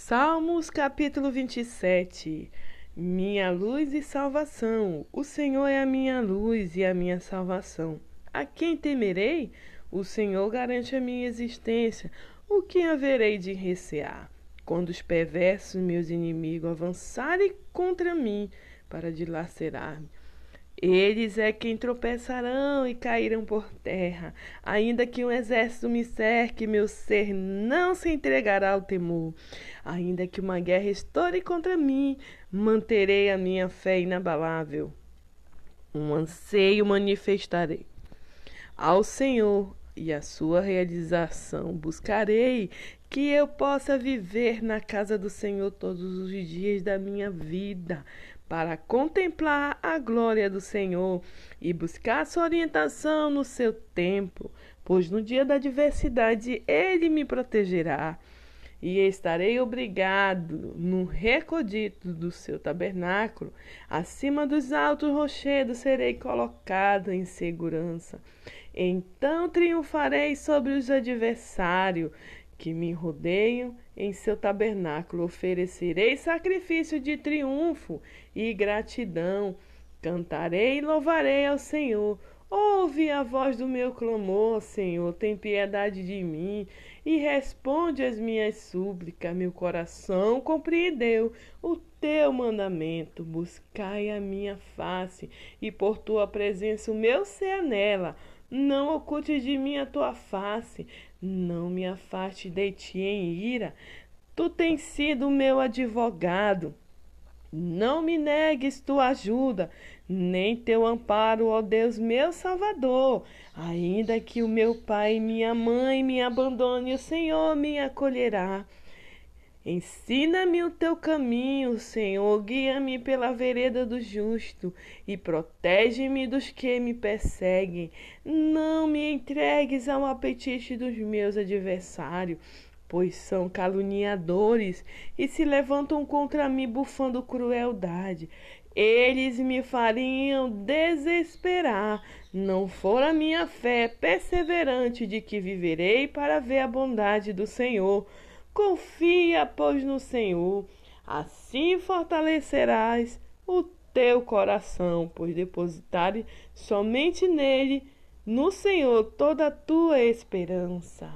Salmos capítulo 27 Minha luz e salvação. O Senhor é a minha luz e a minha salvação. A quem temerei? O Senhor garante a minha existência. O que haverei de recear? Quando os perversos, meus inimigos, avançarem contra mim para dilacerar-me, eles é quem tropeçarão e cairão por terra. Ainda que um exército me cerque, meu ser não se entregará ao temor. Ainda que uma guerra estoure contra mim, manterei a minha fé inabalável. Um anseio manifestarei ao Senhor e a sua realização buscarei que eu possa viver na casa do Senhor todos os dias da minha vida, para contemplar a glória do Senhor e buscar sua orientação no seu tempo, pois no dia da adversidade ele me protegerá. E estarei obrigado no recodito do seu tabernáculo, acima dos altos rochedos serei colocado em segurança. Então triunfarei sobre os adversários que me rodeiam em seu tabernáculo. Oferecerei sacrifício de triunfo e gratidão. Cantarei e louvarei ao Senhor. Ouve a voz do meu clamor, Senhor, tem piedade de mim e responde às minhas súplicas. Meu coração compreendeu o teu mandamento. Buscai a minha face e por tua presença o meu ser nela. Não oculte de mim a tua face, não me afaste de ti em ira. Tu tens sido meu advogado. Não me negues tua ajuda, nem teu amparo, ó Deus meu Salvador. Ainda que o meu pai e minha mãe me abandone, o Senhor me acolherá. Ensina-me o teu caminho, Senhor, guia-me pela vereda do justo e protege-me dos que me perseguem. Não me entregues ao apetite dos meus adversários, pois são caluniadores e se levantam contra mim bufando crueldade. Eles me fariam desesperar. Não for a minha fé perseverante de que viverei para ver a bondade do Senhor. Confia, pois, no Senhor, assim fortalecerás o teu coração, pois depositares somente nele, no Senhor, toda a tua esperança.